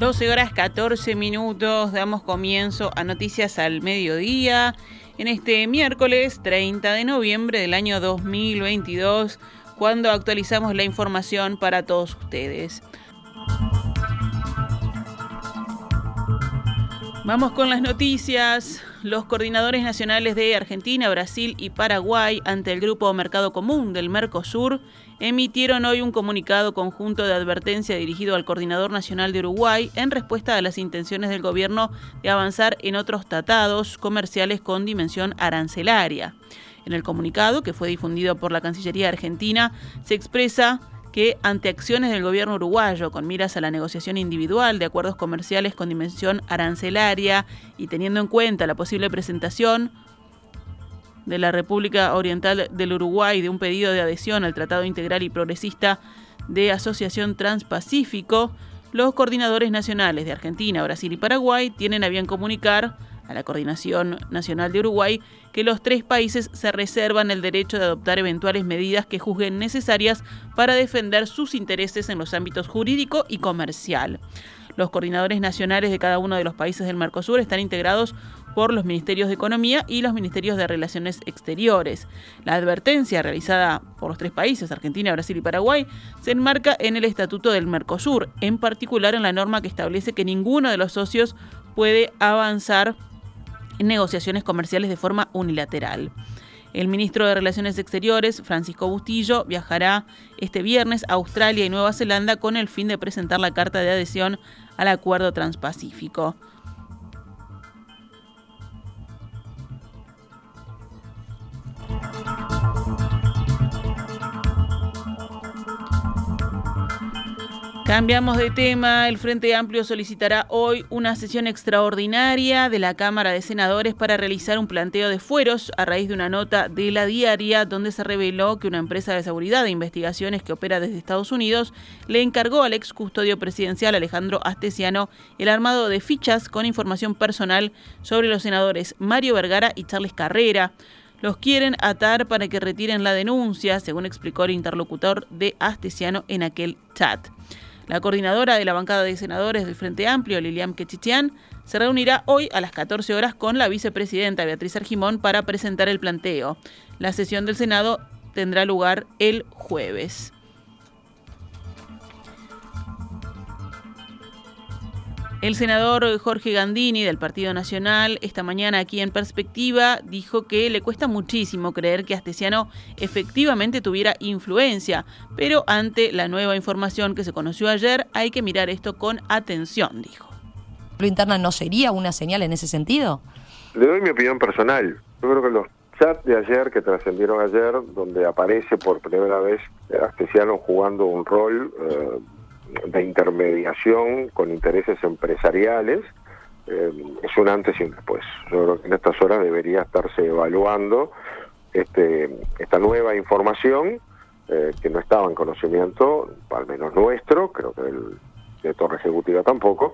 12 horas 14 minutos, damos comienzo a Noticias al Mediodía en este miércoles 30 de noviembre del año 2022, cuando actualizamos la información para todos ustedes. Vamos con las noticias. Los coordinadores nacionales de Argentina, Brasil y Paraguay ante el Grupo Mercado Común del Mercosur emitieron hoy un comunicado conjunto de advertencia dirigido al Coordinador Nacional de Uruguay en respuesta a las intenciones del gobierno de avanzar en otros tratados comerciales con dimensión arancelaria. En el comunicado, que fue difundido por la Cancillería Argentina, se expresa que ante acciones del gobierno uruguayo con miras a la negociación individual de acuerdos comerciales con dimensión arancelaria y teniendo en cuenta la posible presentación de la República Oriental del Uruguay de un pedido de adhesión al Tratado Integral y Progresista de Asociación Transpacífico, los coordinadores nacionales de Argentina, Brasil y Paraguay tienen a bien comunicar a la Coordinación Nacional de Uruguay que los tres países se reservan el derecho de adoptar eventuales medidas que juzguen necesarias para defender sus intereses en los ámbitos jurídico y comercial. Los coordinadores nacionales de cada uno de los países del Mercosur están integrados por los Ministerios de Economía y los Ministerios de Relaciones Exteriores. La advertencia realizada por los tres países, Argentina, Brasil y Paraguay, se enmarca en el Estatuto del Mercosur, en particular en la norma que establece que ninguno de los socios puede avanzar en negociaciones comerciales de forma unilateral. El ministro de Relaciones Exteriores, Francisco Bustillo, viajará este viernes a Australia y Nueva Zelanda con el fin de presentar la carta de adhesión al Acuerdo Transpacífico. Cambiamos de tema. El Frente Amplio solicitará hoy una sesión extraordinaria de la Cámara de Senadores para realizar un planteo de fueros a raíz de una nota de la diaria donde se reveló que una empresa de seguridad e investigaciones que opera desde Estados Unidos le encargó al ex custodio presidencial Alejandro Astesiano el armado de fichas con información personal sobre los senadores Mario Vergara y Charles Carrera. Los quieren atar para que retiren la denuncia, según explicó el interlocutor de Astesiano en aquel chat. La coordinadora de la bancada de senadores del Frente Amplio, Lilian Quechichian, se reunirá hoy a las 14 horas con la vicepresidenta Beatriz Argimón para presentar el planteo. La sesión del Senado tendrá lugar el jueves. El senador Jorge Gandini del Partido Nacional esta mañana aquí en Perspectiva dijo que le cuesta muchísimo creer que Astesiano efectivamente tuviera influencia, pero ante la nueva información que se conoció ayer hay que mirar esto con atención, dijo. ¿Lo interna no sería una señal en ese sentido? Le doy mi opinión personal. Yo creo que los chats de ayer que trascendieron ayer, donde aparece por primera vez Astesiano jugando un rol... Eh, de intermediación con intereses empresariales, eh, es un antes y un después. Yo creo que en estas horas debería estarse evaluando este, esta nueva información eh, que no estaba en conocimiento, al menos nuestro, creo que el de Torre Ejecutiva tampoco,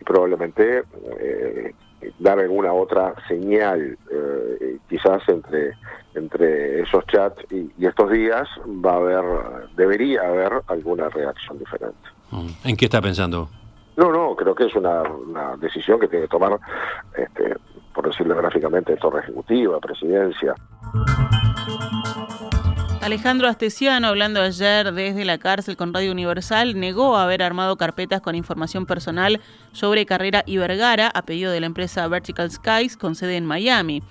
y probablemente eh, dar alguna otra señal, quizás entre entre esos chats y, y, estos días va a haber, debería haber alguna reacción diferente. Mm. ¿En qué está pensando? No, no, creo que es una, decisión que tiene que tomar, este, por decirlo gráficamente, Torre Ejecutiva, Presidencia. Alejandro Astesiano, hablando ayer desde la cárcel con Radio Universal, negó haber armado carpetas con información personal sobre Carrera y Vergara a pedido de la empresa Vertical Skies con sede en Miami.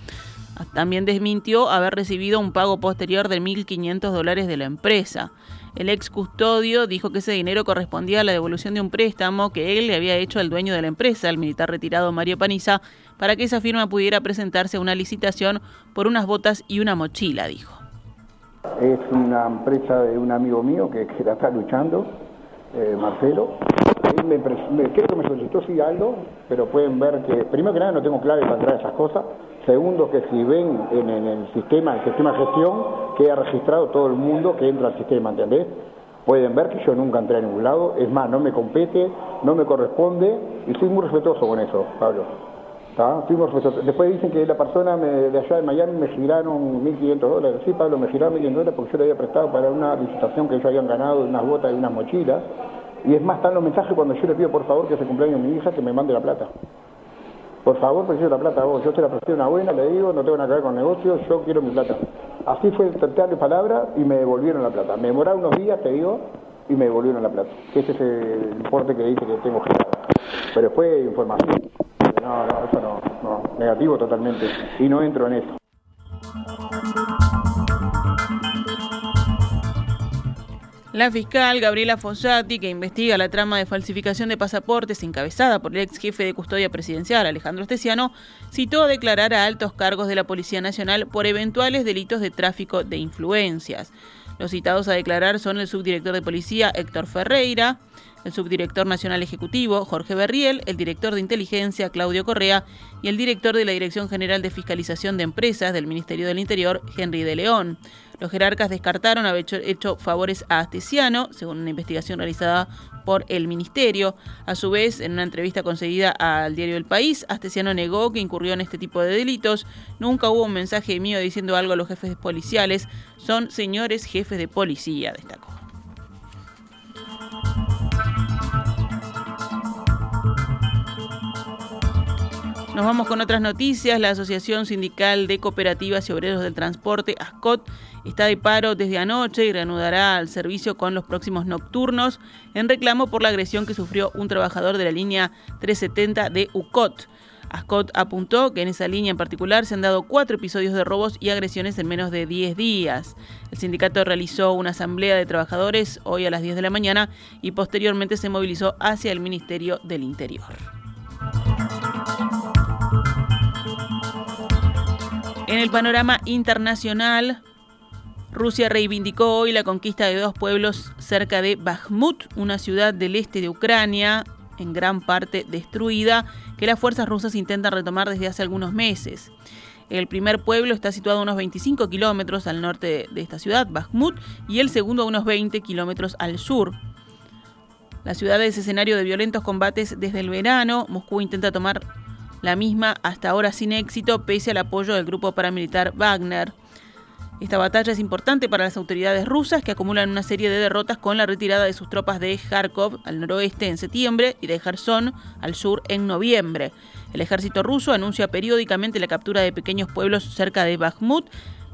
También desmintió haber recibido un pago posterior de 1.500 dólares de la empresa. El ex custodio dijo que ese dinero correspondía a la devolución de un préstamo que él le había hecho al dueño de la empresa, el militar retirado Mario Paniza, para que esa firma pudiera presentarse a una licitación por unas botas y una mochila, dijo. Es una empresa de un amigo mío que, la está luchando, eh, Marcelo. me, creo que me solicitó sí algo, pero pueden ver que, primero que nada, no tengo claro para entrar esas cosas. Segundo, que si ven en, el sistema, el sistema de gestión, queda registrado todo el mundo que entra al sistema, ¿entendés? Pueden ver que yo nunca entré a ningún lado, es más, no me compete, no me corresponde, y soy muy respetuoso con eso, Pablo. Después dicen que la persona de allá de Miami me giraron 1.500 dólares. Sí, Pablo, me giraron 1.500 dólares porque yo le había prestado para una licitación que ellos habían ganado, unas botas y unas mochilas. Y es más, están los mensajes cuando yo le pido por favor que se cumpleaños mi hija que me mande la plata. Por favor, prefiero la plata a vos. Yo te la presté una buena, le digo, no tengo nada que ver con negocios, yo quiero mi plata. Así fue de palabra y me devolvieron la plata. Me demoraron unos días, te digo, y me devolvieron la plata. Ese es el importe que dice que tengo que Pero fue información. No, no, eso no, no, negativo totalmente. Y no entro en eso. La fiscal Gabriela Fossati, que investiga la trama de falsificación de pasaportes encabezada por el ex jefe de custodia presidencial Alejandro Esteciano, citó a declarar a altos cargos de la Policía Nacional por eventuales delitos de tráfico de influencias. Los citados a declarar son el subdirector de policía Héctor Ferreira, el subdirector nacional ejecutivo Jorge Berriel, el director de inteligencia Claudio Correa y el director de la Dirección General de Fiscalización de Empresas del Ministerio del Interior Henry de León. Los jerarcas descartaron haber hecho, favores a Astesiano, según una investigación realizada por el Ministerio. A su vez, en una entrevista concedida al diario El País, Astesiano negó que incurrió en este tipo de delitos. Nunca hubo un mensaje mío diciendo algo a los jefes policiales. Son señores jefes de policía, destacó. Nos vamos con otras noticias. La Asociación Sindical de Cooperativas y Obreros del Transporte, ASCOT, está de paro desde anoche y reanudará el servicio con los próximos nocturnos en reclamo por la agresión que sufrió un trabajador de la línea 370 de UCOT. ASCOT apuntó que en esa línea en particular se han dado cuatro episodios de robos y agresiones en menos de 10 días. El sindicato realizó una asamblea de trabajadores hoy a las 10 de la mañana y posteriormente se movilizó hacia el Ministerio del Interior. En el panorama internacional, Rusia reivindicó hoy la conquista de dos pueblos cerca de Bakhmut, una ciudad del este de Ucrania, en gran parte destruida, que las fuerzas rusas intentan retomar desde hace algunos meses. El primer pueblo está situado a unos 25 kilómetros al norte de esta ciudad, Bakhmut, y el segundo a unos 20 kilómetros al sur. La ciudad es escenario de violentos combates desde el verano. Moscú intenta tomar la misma hasta ahora sin éxito pese al apoyo del grupo paramilitar Wagner. Esta batalla es importante para las autoridades rusas que acumulan una serie de derrotas con la retirada de sus tropas de Kharkov al noroeste en septiembre y de Kherson al sur en noviembre. El ejército ruso anuncia periódicamente la captura de pequeños pueblos cerca de Bakhmut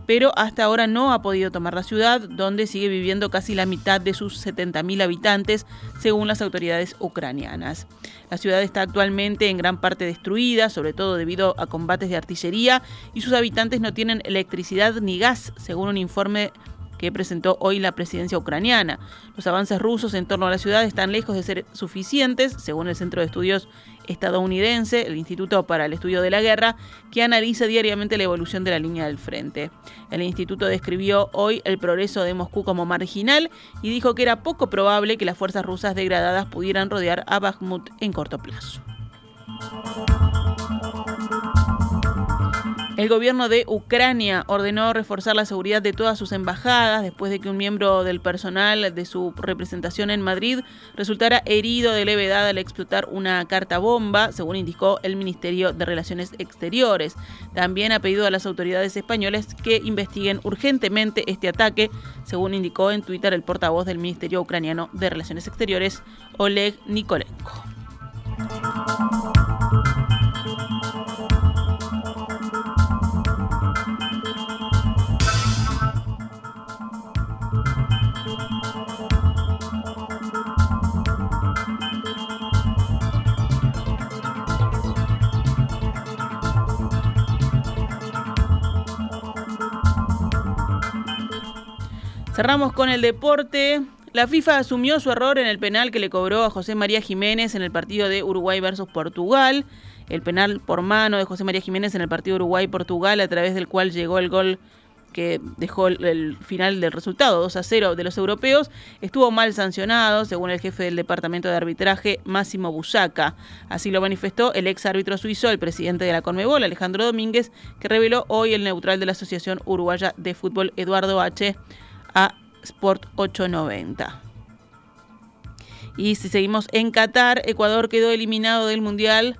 pero hasta ahora no ha podido tomar la ciudad, donde sigue viviendo casi la mitad de sus 70.000 habitantes, según las autoridades ucranianas. La ciudad está actualmente en gran parte destruida, sobre todo debido a combates de artillería, y sus habitantes no tienen electricidad ni gas, según un informe que presentó hoy la presidencia ucraniana. Los avances rusos en torno a la ciudad están lejos de ser suficientes, según el Centro de Estudios estadounidense, el Instituto para el Estudio de la Guerra, que analiza diariamente la evolución de la línea del frente. El instituto describió hoy el progreso de Moscú como marginal y dijo que era poco probable que las fuerzas rusas degradadas pudieran rodear a Bakhmut en corto plazo. El gobierno de Ucrania ordenó reforzar la seguridad de todas sus embajadas después de que un miembro del personal de su representación en Madrid resultara herido de levedad al explotar una carta bomba, según indicó el Ministerio de Relaciones Exteriores. También ha pedido a las autoridades españolas que investiguen urgentemente este ataque, según indicó en Twitter el portavoz del Ministerio Ucraniano de Relaciones Exteriores, Oleg Nikolenko. Cerramos con el deporte. La FIFA asumió su error en el penal que le cobró a José María Jiménez en el partido de Uruguay versus Portugal. El penal por mano de José María Jiménez en el partido Uruguay-Portugal, a través del cual llegó el gol que dejó el final del resultado 2 a 0 de los europeos, estuvo mal sancionado, según el jefe del departamento de arbitraje, Máximo Busaca. Así lo manifestó el ex árbitro suizo, el presidente de la Conmebol, Alejandro Domínguez, que reveló hoy el neutral de la Asociación Uruguaya de Fútbol, Eduardo H a Sport 890. Y si seguimos en Qatar, Ecuador quedó eliminado del Mundial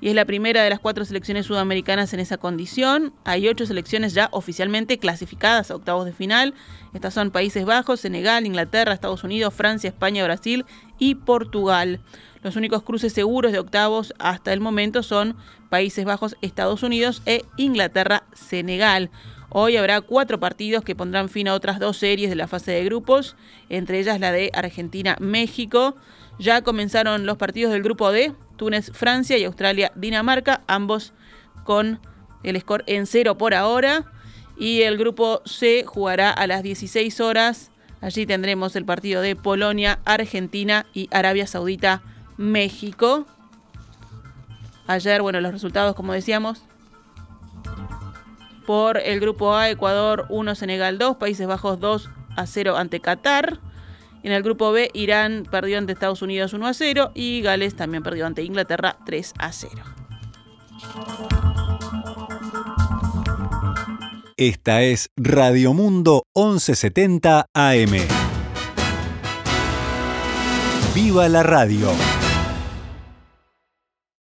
y es la primera de las cuatro selecciones sudamericanas en esa condición. Hay ocho selecciones ya oficialmente clasificadas a octavos de final. Estas son Países Bajos, Senegal, Inglaterra, Estados Unidos, Francia, España, Brasil y Portugal. Los únicos cruces seguros de octavos hasta el momento son Países Bajos, Estados Unidos e Inglaterra, Senegal. Hoy habrá cuatro partidos que pondrán fin a otras dos series de la fase de grupos, entre ellas la de Argentina-México. Ya comenzaron los partidos del grupo D, Túnez, Francia y Australia, Dinamarca, ambos con el score en cero por ahora. Y el grupo C jugará a las 16 horas. Allí tendremos el partido de Polonia, Argentina y Arabia Saudita, México. Ayer, bueno, los resultados, como decíamos, por el grupo A, Ecuador 1, Senegal 2, Países Bajos 2 a 0 ante Qatar. En el grupo B, Irán perdió ante Estados Unidos 1 a 0 y Gales también perdió ante Inglaterra 3 a 0. Esta es Radio Mundo 1170 AM. ¡Viva la radio!